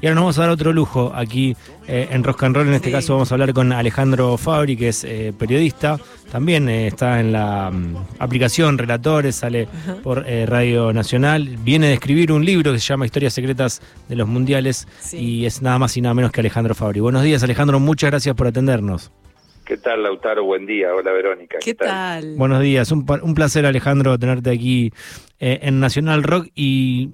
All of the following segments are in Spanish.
Y ahora nos vamos a dar otro lujo aquí eh, en Rock and Roll. En este Sí. caso vamos a hablar con Alejandro Fabri, que es eh, periodista. También eh, está en la mm, aplicación Relatores, sale por eh, Radio Nacional. Viene de escribir un libro que se llama Historias Secretas de los Mundiales Sí. y es nada más y nada menos que Alejandro Fabri. Buenos días Alejandro, muchas gracias por atendernos. ¿Qué tal, Lautaro? Buen día. Hola, Verónica. ¿Qué tal? Buenos días, un, placer Alejandro tenerte aquí eh, en Nacional Rock y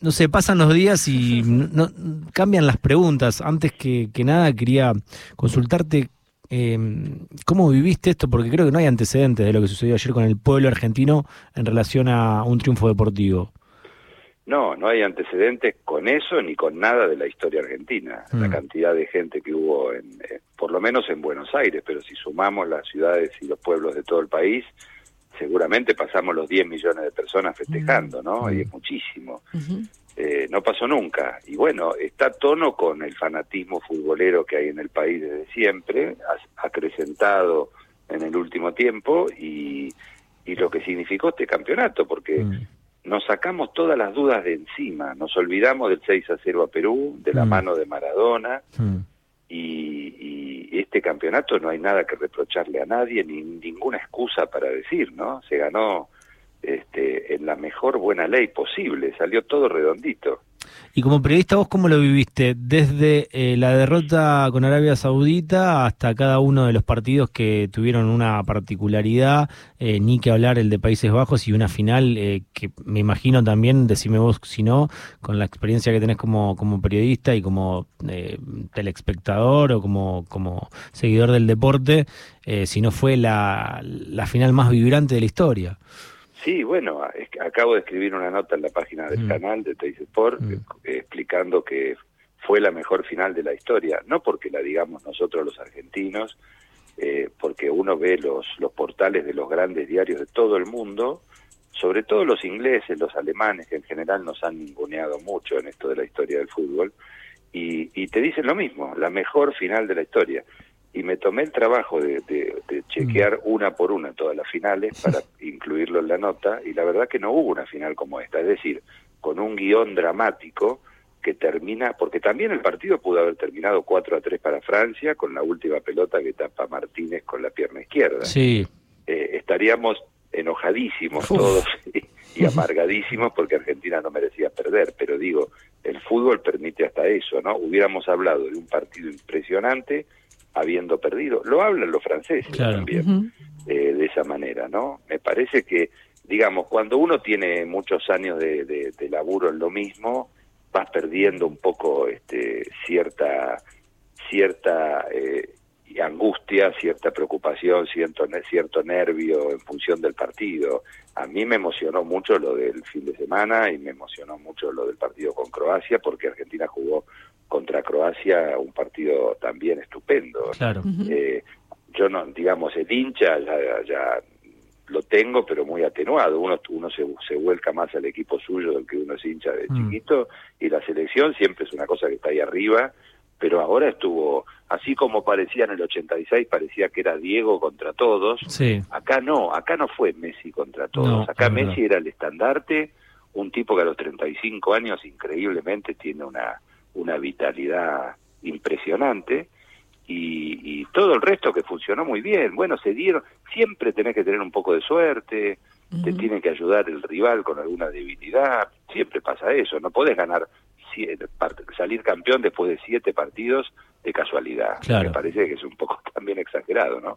no sé, pasan los días y no, no- cambian las preguntas. Antes que, que nada quería consultarte eh, cómo viviste esto, porque creo que no hay antecedentes de lo que sucedió ayer con el pueblo argentino en relación a un triunfo deportivo. No, no hay antecedentes con eso ni con nada de la historia argentina. La Mm. cantidad de gente que hubo, en, eh, por lo menos en Buenos Aires, pero si sumamos las ciudades y los pueblos de todo el país, seguramente pasamos los 10 millones de personas festejando, ¿no? Mm. Y es muchísimo. Eh, no pasó nunca. Y bueno, está a tono con el fanatismo futbolero que hay en el país desde siempre, ha- acrecentado en el último tiempo y, y lo que significó este campeonato, porque Mm. nos sacamos todas las dudas de encima, nos olvidamos del 6 a 0 a Perú, de la Mm. mano de Maradona, y, y este campeonato no hay nada que reprocharle a nadie, ni ninguna excusa para decir, ¿no? Se ganó este, en la mejor buena ley posible, salió todo redondito. Y como periodista, ¿vos cómo lo viviste? Desde eh, la derrota con Arabia Saudita hasta cada uno de los partidos que tuvieron una particularidad, eh, ni que hablar el de Países Bajos y una final eh, que me imagino también, decime vos si no, con la experiencia que tenés como, como periodista y como eh, telespectador o como, como seguidor del deporte, eh, si no fue la, la final más vibrante de la historia. Sí, bueno, es acabo de escribir una nota en la página del Mm. canal de Teis Sport Mm. eh, explicando que fue la mejor final de la historia, no porque la digamos nosotros los argentinos, eh, porque uno ve los, los portales de los grandes diarios de todo el mundo, sobre todo los ingleses, los alemanes, que en general nos han ninguneado mucho en esto de la historia del fútbol, y, y te dicen lo mismo, la mejor final de la historia. Y me tomé el trabajo de, de- de chequear una por una todas las finales para incluirlo en la nota, y la verdad que no hubo una final como esta, es decir, con un guion dramático que termina, porque también el partido pudo haber terminado 4 a 3 para Francia, con la última pelota que tapa Martínez con la pierna izquierda Sí, eh, estaríamos enojadísimos Uf. todos y, y amargadísimos porque Argentina no merecía perder, pero digo, el fútbol permite hasta eso, ¿no? Hubiéramos hablado de un partido impresionante habiendo perdido. Lo hablan los franceses Claro. también eh, de esa manera, ¿no? Me parece que, digamos, cuando uno tiene muchos años de, de- de laburo en lo mismo, vas perdiendo un poco este, cierta cierta eh, angustia, cierta preocupación, cierto, ne- cierto nervio en función del partido. A mí me emocionó mucho lo del fin de semana y me emocionó mucho lo del partido con Croacia porque Argentina jugó contra Croacia un partido también estupendo. claro. Eh, yo no, digamos, el hincha ya, ya lo tengo, pero muy atenuado. Uno, uno se, se vuelca más al equipo suyo del que uno es hincha de Mm. chiquito, y la selección siempre es una cosa que está ahí arriba, pero ahora estuvo, así como parecía en el 86, parecía que era Diego contra todos, Sí, acá no, acá no fue Messi contra todos, No, acá. Messi era el estandarte, un tipo que a los 35 años increíblemente tiene una, una vitalidad impresionante y, y todo el resto que funcionó muy bien. Bueno, se dieron, siempre tenés que tener un poco de suerte, te tiene que ayudar el rival con alguna debilidad, siempre pasa eso, no podés ganar, siete salir campeón después de siete partidos de casualidad. Claro. Me parece que es un poco también exagerado, ¿no?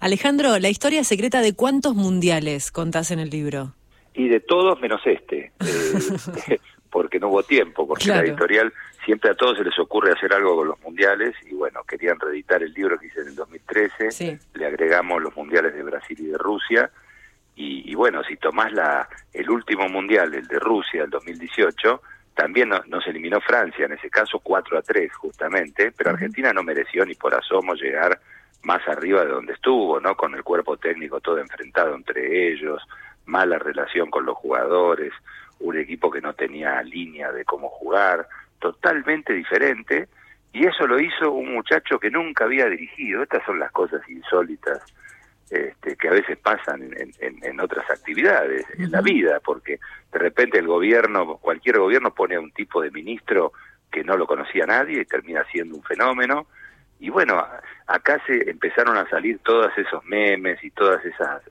Alejandro, la historia secreta de cuántos mundiales contás en el libro. y de todos menos este, eh, porque no hubo tiempo, porque Claro. la editorial siempre a todos se les ocurre hacer algo con los mundiales y bueno, querían reeditar el libro que hice en el 2013, Sí. le agregamos los mundiales de Brasil y de Rusia y, y bueno, si tomás la, el último mundial, el de Rusia, el 2018, también no- nos eliminó Francia, en ese caso 4 a 3 justamente, pero. Argentina no mereció ni por asomo llegar más arriba de donde estuvo, ¿no? Con el cuerpo técnico todo enfrentado entre ellos, mala relación con los jugadores, un equipo que no tenía línea de cómo jugar, totalmente diferente, y eso lo hizo un muchacho que nunca había dirigido. Estas son las cosas insólitas este, que a veces pasan en, en- en otras actividades, en la vida, porque de repente el gobierno, cualquier gobierno pone a un tipo de ministro que no lo conocía nadie y termina siendo un fenómeno. Y bueno, acá se empezaron a salir todos esos memes y todos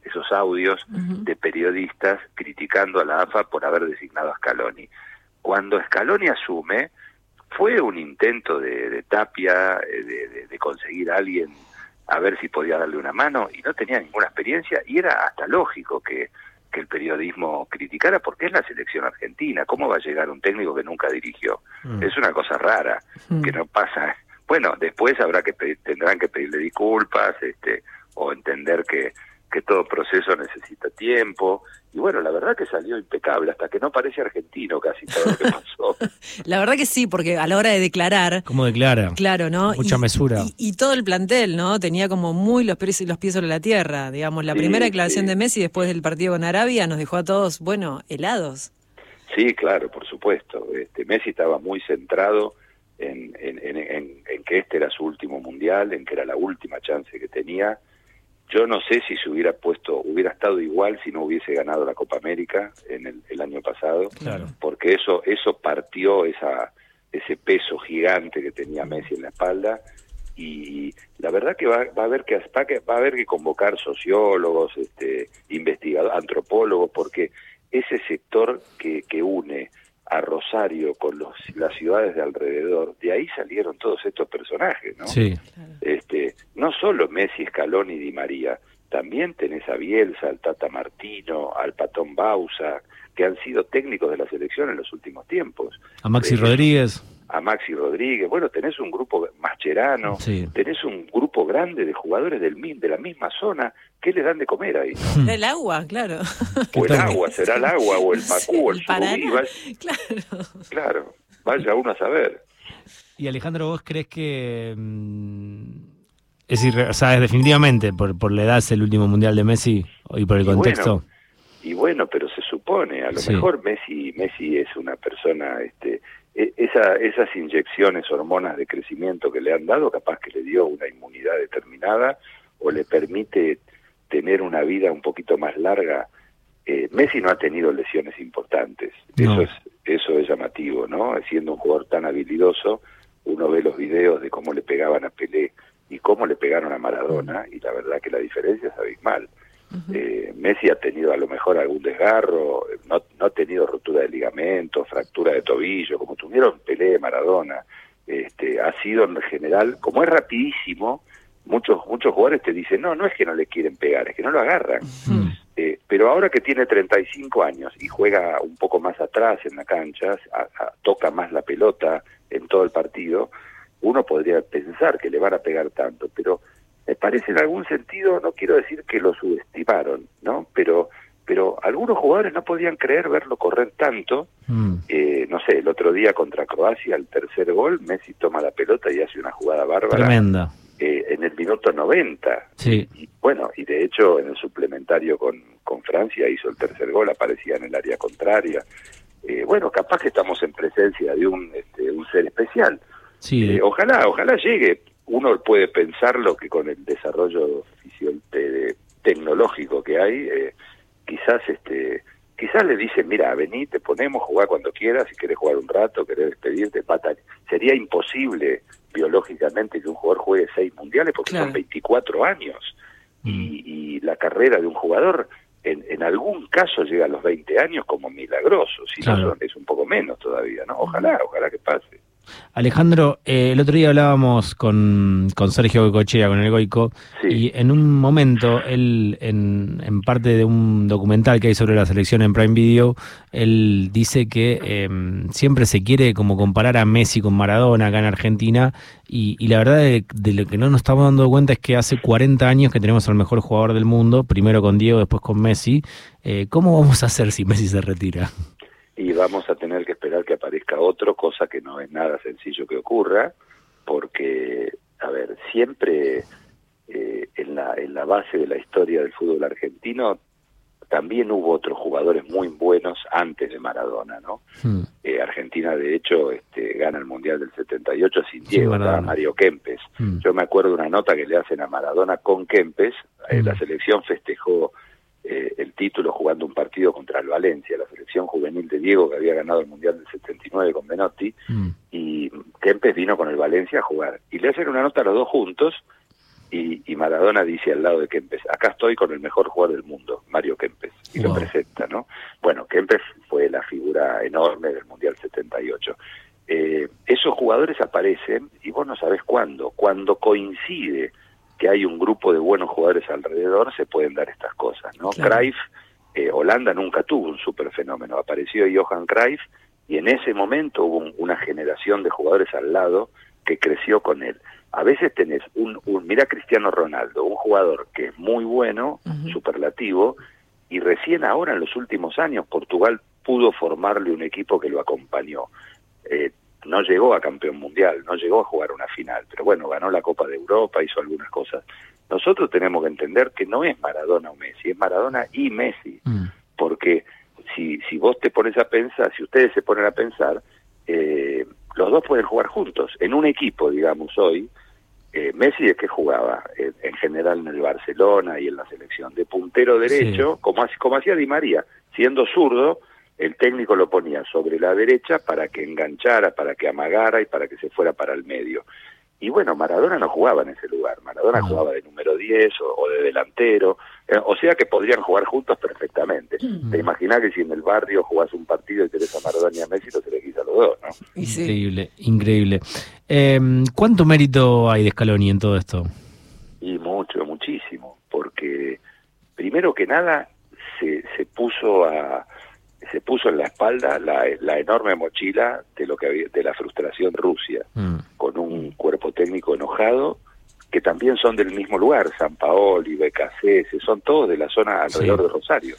esos audios de periodistas criticando a la AFA por haber designado a Scaloni. Cuando Scaloni asume, fue un intento de, Tapia eh, de, conseguir a alguien a ver si podía darle una mano y no tenía ninguna experiencia y era hasta lógico que, que el periodismo criticara porque es la selección argentina. ¿Cómo va a llegar un técnico que nunca dirigió? Mm. Es una cosa rara mm. que no pasa bueno, después habrá que tendrán que pedirle disculpas, este, o entender que, que todo proceso necesita tiempo. Y bueno, la verdad que salió impecable, hasta que no parece argentino casi todo lo que pasó. la verdad que sí, porque a la hora de declarar... ¿Cómo declara? Claro, ¿no? Mucha mesura. Y, todo el plantel, ¿no? Tenía como muy los pies, los pies sobre la tierra. Digamos, la primera declaración de Messi después del partido con Arabia nos dejó a todos, bueno, helados. Sí, claro, por supuesto. Este, Messi estaba muy centrado en, en, que este era su último mundial, en que era la última chance que tenía. Yo no sé si se hubiera puesto, hubiera estado igual si no hubiese ganado la Copa América en el, año pasado, porque eso, eso partió esa, ese peso gigante que tenía Messi en la espalda y la verdad que va, va a haber que va a haber que convocar sociólogos, este, investigadores, antropólogos, porque ese sector que, que une a Rosario con los, las ciudades de alrededor, de ahí salieron todos estos personajes, ¿no? Sí. Este, no solo Messi, Scaloni y Di María, también tenés a Bielsa, al Tata Martino, al Patón Bausa, que han sido técnicos de la selección en los últimos tiempos. A Maxi Rodríguez a Maxi Rodríguez, bueno, tenés un grupo mascherano, tenés un grupo grande de jugadores del de la misma zona, ¿qué le dan de comer ahí? El agua, claro. O el agua, será el agua, o el Pacú, o el, Claro. Claro, vaya uno a saber. Y Alejandro, ¿vos crees que... Mm, es o sea, es definitivamente por, por la edad es el último mundial de Messi y por el contexto. y bueno, pero se supone, a lo mejor Messi Messi es una persona este esa, esas inyecciones, hormonas de crecimiento que le han dado, capaz que le dio una inmunidad determinada o le permite tener una vida un poquito más larga. Eh, Messi no ha tenido lesiones importantes, eso es eso es llamativo, ¿no? Siendo un jugador tan habilidoso, uno ve los videos de cómo le pegaban a Pelé y cómo le pegaron a Maradona y la verdad que la diferencia es abismal. Eh, Messi ha tenido a lo mejor algún desgarro, no, no ha tenido rotura de ligamento, fractura de tobillo, como tuvieron Pelé, Maradona. Este, ha sido en general, como es rapidísimo, muchos muchos jugadores te dicen, no, no es que no le quieren pegar, es que no lo agarran. Eh, pero ahora que tiene 35 años y juega un poco más atrás en la cancha, toca más la pelota en todo el partido, uno podría pensar que le van a pegar tanto, pero me parece en algún sentido, no quiero decir que lo subestimaron, ¿no? Pero pero algunos jugadores no podían creer verlo correr tanto. Mm. Eh, no sé, el otro día contra Croacia, el tercer gol, Messi toma la pelota y hace una jugada bárbara. Tremenda. Eh, en el minuto 90. Sí. Y, bueno, y de hecho en el suplementario con, con Francia hizo el tercer gol, aparecía en el área contraria. Eh, bueno, capaz que estamos en presencia de un, este, un ser especial. Sí. ojalá, ojalá llegue uno puede pensarlo que con el desarrollo tecnológico que hay, eh, quizás este quizás le dicen, mira, vení, te ponemos, jugar cuando quieras, si querés jugar un rato, querés despedirte, pata. Sería imposible biológicamente que un jugador juegue seis mundiales porque son 24 años. Mm. Y, la carrera de un jugador en, en, algún caso llega a los 20 años como milagroso, si no es un poco menos todavía, ¿no? Ojalá, ojalá que pase. Alejandro, eh, el otro día hablábamos con, con Sergio Goicochea, con el Goico, y en un momento, él, en, parte de un documental que hay sobre la selección en Prime Video, él dice que em, siempre se quiere como comparar a Messi con Maradona acá en Argentina, y, la verdad de, lo que no nos estamos dando cuenta es que hace 40 años que tenemos al mejor jugador del mundo, primero con Diego, después con Messi. Eh, ¿Cómo vamos a hacer si Messi se retira? Y vamos a tener que esperar que aparezca otro, cosa que no es nada sencillo que ocurra, porque, a ver, siempre eh, en, la, en la base de la historia del fútbol argentino también hubo otros jugadores muy buenos antes de Maradona, ¿no? Hmm. Eh, Argentina, de hecho, este, gana el Mundial del 78 sin Diego, Mario Kempes. Hmm. Yo me acuerdo de una nota que le hacen a Maradona con Kempes, eh, hmm. la selección festejó eh, el título jugando un partido contra el Valencia, la selección juvenil de Diego que había ganado el Mundial del 79 con Menotti, mm. y Kempes vino con el Valencia a jugar. Y le hacen una nota a los dos juntos, y, Maradona dice al lado de Kempes, acá estoy con el mejor jugador del mundo, Mario Kempes, y lo presenta, ¿no? Bueno, Kempes fue la figura enorme del Mundial 78. Eh, esos jugadores aparecen y vos no sabés cuándo, cuando coincide que hay un grupo de buenos jugadores alrededor, se pueden dar estas cosas, ¿no? Cruyff, eh, Holanda nunca tuvo un super fenómeno, apareció Johan Cruyff y en ese momento hubo una generación de jugadores al lado que creció con él. A veces tenés un, un mira Cristiano Ronaldo, un jugador que es muy bueno, superlativo, y recién ahora en los últimos años Portugal pudo formarle un equipo que lo acompañó. Eh, no llegó a campeón mundial, no llegó a jugar una final, pero bueno, ganó la Copa de Europa, hizo algunas cosas. Nosotros tenemos que entender que no es Maradona o Messi, es Maradona y Messi, mm. porque si, si vos te pones a pensar, si ustedes se ponen a pensar, eh, los dos pueden jugar juntos, en un equipo, digamos, hoy. Eh, Messi es que jugaba en, general en el Barcelona y en la selección de puntero derecho, como, como hacía Di María, siendo zurdo, el técnico lo ponía sobre la derecha para que enganchara, para que amagara y para que se fuera para el medio. Y bueno, Maradona no jugaba en ese lugar, Maradona jugaba de número 10 o, de delantero, eh, o sea que podrían jugar juntos perfectamente. Te imaginas que si en el barrio jugás un partido y tenés a Maradona y a Messi, lo se a los dos, ¿no? Increíble, increíble. Em, ¿Cuánto mérito hay de Scaloni en todo esto? Y mucho, muchísimo, porque primero que nada se, se puso a se puso en la espalda la, la enorme mochila de lo que había, de la frustración Rusia, mm. con un cuerpo técnico enojado que también son del mismo lugar, San Paoli, BKC, son todos de la zona alrededor de Rosario.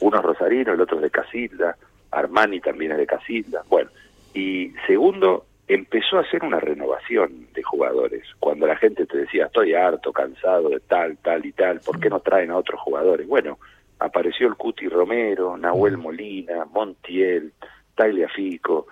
Uno es rosarino, el otro es de Casilda, Armani también es de Casilda. Bueno, y segundo, empezó a hacer una renovación de jugadores. Cuando la gente te decía, estoy harto, cansado de tal, tal y tal, ¿por qué no traen a otros jugadores? Bueno, apareció el Cuti Romero, Nahuel. Molina, Montiel, Tagliafico,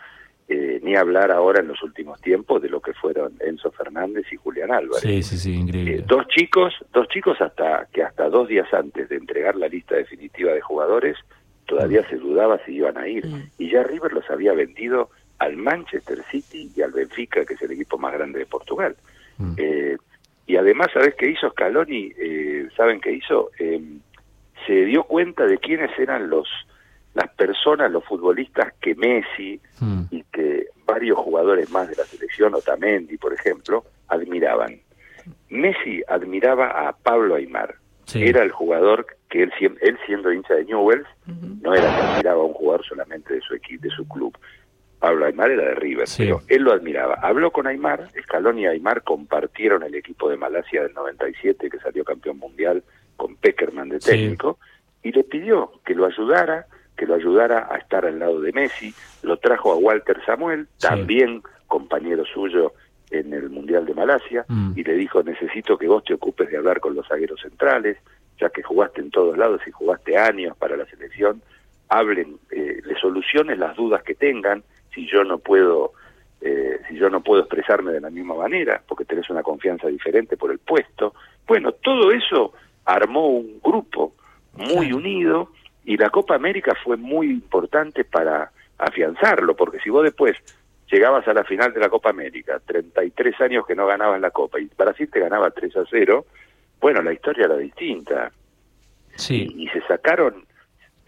eh, ni hablar ahora en los últimos tiempos de lo que fueron Enzo Fernández y Julián Álvarez. Sí, sí, sí, increíble. Eh, dos chicos, dos chicos hasta que hasta dos días antes de entregar la lista definitiva de jugadores todavía mm. se dudaba si iban a ir mm. y ya River los había vendido al Manchester City y al Benfica, que es el equipo más grande de Portugal. Eh, y además, ¿sabes qué hizo Scaloni? ¿Saben qué hizo? Se dio cuenta de quiénes eran los las personas, los futbolistas que Messi hmm. y que varios jugadores más de la selección, Otamendi, por ejemplo, admiraban. Messi admiraba a Pablo Aymar. Era el jugador que él, él siendo hincha de Newells, no era que admiraba a un jugador solamente de su equipo, de su club. Pablo Aymar era de River, pero él lo admiraba. Habló con Aymar, Scaloni y Aymar compartieron el equipo de Malasia del 97 que salió campeón mundial con Peckerman de técnico, y le pidió que lo ayudara, que lo ayudara a estar al lado de Messi, lo trajo a Walter Samuel, también compañero suyo en el Mundial de Malasia, mm. y le dijo, necesito que vos te ocupes de hablar con los zagueros centrales, ya que jugaste en todos lados y jugaste años para la selección, hablen, eh, le soluciones las dudas que tengan, si yo no puedo eh, si yo no puedo expresarme de la misma manera, porque tenés una confianza diferente por el puesto. Bueno, todo eso armó un grupo muy unido y la Copa América fue muy importante para afianzarlo, porque si vos después llegabas a la final de la Copa América, 33 años que no ganabas la Copa y Brasil te ganaba 3 a 0, bueno, la historia era distinta. Sí. Y, se sacaron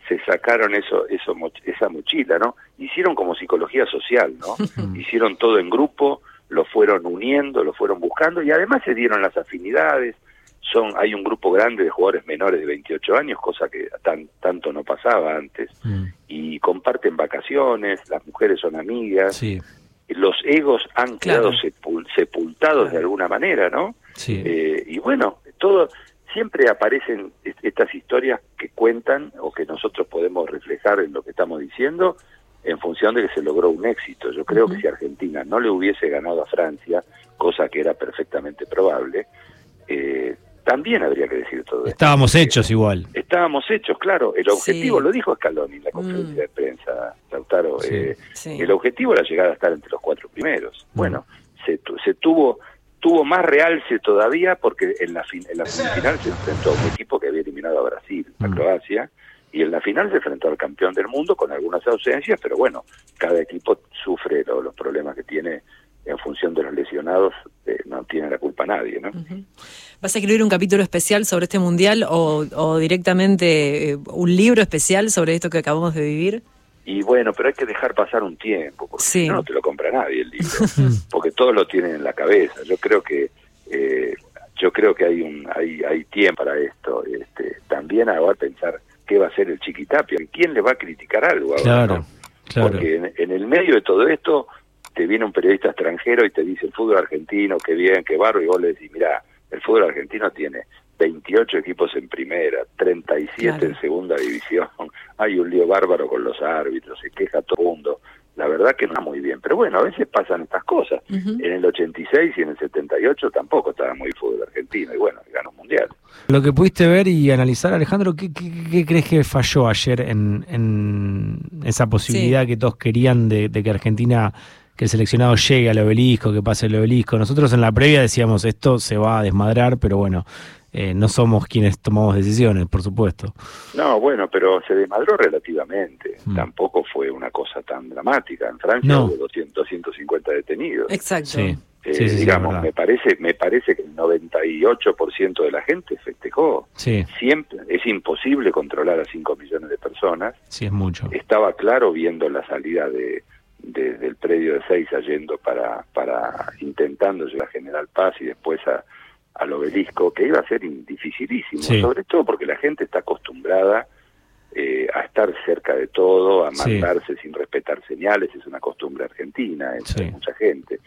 se sacaron eso eso esa mochila, ¿no? Hicieron como psicología social, ¿no? Hicieron todo en grupo, lo fueron uniendo, lo fueron buscando y además se dieron las afinidades, son hay un grupo grande de jugadores menores de 28 años, cosa que tan, tanto no pasaba antes, mm. y comparten vacaciones, las mujeres son amigas, los egos han quedado sepultados de alguna manera, ¿no? Eh, y bueno, todo siempre aparecen estas historias que cuentan o que nosotros podemos reflejar en lo que estamos diciendo en función de que se logró un éxito. Yo creo que si Argentina no le hubiese ganado a Francia, cosa que era perfectamente probable, eh, también habría que decir todo esto. Estábamos hechos igual. Estábamos hechos, claro. El objetivo, lo dijo Scaloni en la conferencia mm. de prensa, Lautaro, eh, el objetivo era llegar a estar entre los cuatro primeros. Mm. Bueno, se, se tuvo tuvo más realce todavía porque en la, fin, en la semifinal se enfrentó a un equipo que había eliminado a Brasil, a Mm. Croacia, y en la final se enfrentó al campeón del mundo con algunas ausencias, pero bueno, cada equipo sufre lo- los problemas que tiene en función de los lesionados, eh, no tiene la culpa nadie, ¿no? ¿Vas a escribir un capítulo especial sobre este mundial o, o directamente eh, un libro especial sobre esto que acabamos de vivir? Y bueno, pero hay que dejar pasar un tiempo, porque Sí. si no, no te lo compra nadie el libro, porque todos lo tienen en la cabeza. Yo creo que eh, yo creo que hay un hay hay tiempo para esto. Este, también ahora pensar qué va a hacer el Chiquitapia, quién le va a criticar algo ahora, Claro, ¿no? claro. Porque en, en el medio de todo esto te viene un periodista extranjero y te dice el fútbol argentino, qué bien, qué barro, y vos le decís, mira, el fútbol argentino tiene 28 equipos en primera, 37 Claro. en segunda división, hay un lío bárbaro con los árbitros, se queja todo el mundo. La verdad que no está muy bien, pero bueno, a veces pasan estas cosas. En el 86 y en el 78 tampoco estaba muy fútbol argentino, y bueno, ganó un mundial. Lo que pudiste ver y analizar, Alejandro, ¿qué, qué- qué crees que falló ayer en, en esa posibilidad Sí. que todos querían de, de que Argentina, que el seleccionado llegue al obelisco, que pase el obelisco? Nosotros en la previa decíamos, esto se va a desmadrar, pero bueno, eh, no somos quienes tomamos decisiones, por supuesto. No, bueno, pero se desmadró relativamente. Mm. Tampoco fue una cosa tan dramática. En Francia No. hubo 200, 250 detenidos. Exacto. Sí. Eh, Sí, sí, digamos, me parece, me parece que el 98% de la gente festejó. Sí, Siempre es imposible controlar a 5 millones de personas. sí es mucho. Estaba claro viendo la salida de, de- del predio de Seiza yendo para, para intentando llegar a General Paz y después a, al obelisco, que iba a ser dificilísimo, Sí. sobre todo porque la gente está acostumbrada eh, a estar cerca de todo, a Sí. mandarse sin respetar señales, es una costumbre argentina entre Sí. mucha gente.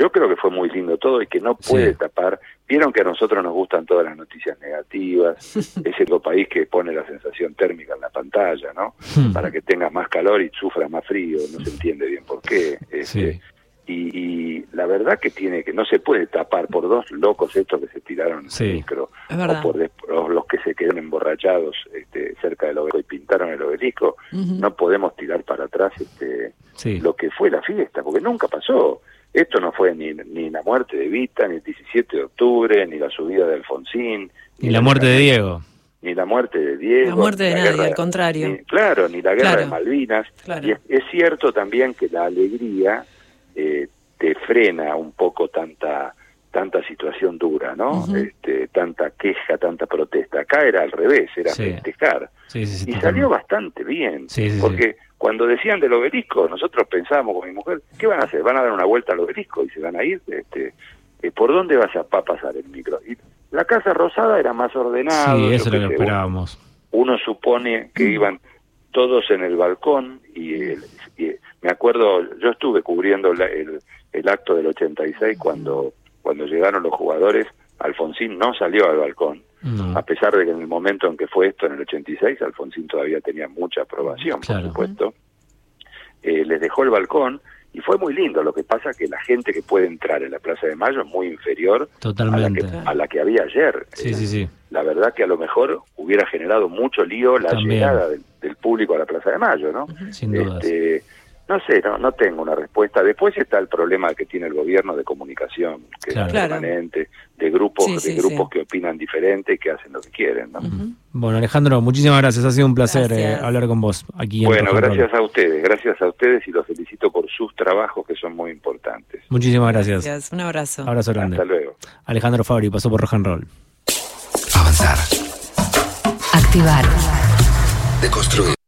Yo creo que fue muy lindo todo y que no puede Sí. tapar. Vieron que a nosotros nos gustan todas las noticias negativas. es el país que pone la sensación térmica en la pantalla, ¿no? Hmm. Para que tengas más calor y sufras más frío. No se entiende bien por qué. Este, Sí. y, y la verdad que tiene que no se puede tapar por dos locos estos que se tiraron en el micro o por des- o los que se quedaron emborrachados este, cerca del obelisco y pintaron el obelisco. No podemos tirar para atrás este, Sí. lo que fue la fiesta, porque nunca pasó. Esto no fue ni, ni la muerte de Vita, ni el 17 de octubre, ni la subida de Alfonsín, Y la muerte de Diego. ni la muerte de Diego. La muerte ni de nadie, guerra- al contrario. ni- claro, ni la guerra Claro. de Malvinas. Claro. Y es, es cierto también que la alegría eh, te frena un poco tanta tanta situación dura, ¿no? Este, tanta queja, tanta protesta. Acá era al revés, era Sí. festejar. Sí, sí, sí, Y salió bastante bien, porque cuando decían del obelisco, nosotros pensábamos con mi mujer, ¿qué van a hacer? ¿Van a dar una vuelta al obelisco y se van a ir? Este, eh, ¿Por dónde vas a pa- pasar el micro? Y la Casa Rosada era más ordenada. Sí, eso es lo que esperábamos. uno supone que iban todos en el balcón y, el- y me acuerdo, yo estuve cubriendo la- el, el acto del 86 cuando, cuando llegaron los jugadores, Alfonsín no salió al balcón, No. a pesar de que en el momento en que fue esto, en el 86, Alfonsín todavía tenía mucha aprobación, Claro. por supuesto, Eh, les dejó el balcón y fue muy lindo, lo que pasa que la gente que puede entrar en la Plaza de Mayo es muy inferior a la, Totalmente. que, a la que había ayer. Sí, Eh, sí, sí. la verdad que a lo mejor hubiera generado mucho lío la También. llegada del, del público a la Plaza de Mayo, ¿no? Sin dudas. Este, no sé, no, no tengo una respuesta. Después está el problema que tiene el gobierno de comunicación, que Claro. es permanente, de grupos, Sí, de sí, grupos sí. que opinan diferente y que hacen lo que quieren. Bueno, Alejandro, muchísimas gracias. Ha sido un placer eh, hablar con vos aquí en Bueno, gracias a ustedes, gracias a ustedes y los felicito por sus trabajos que son muy importantes. Muchísimas gracias. Gracias. Un abrazo. Abrazo grande. Hasta luego. Alejandro Fabri pasó por Rock and Roll. Avanzar. Activar. Deconstruir.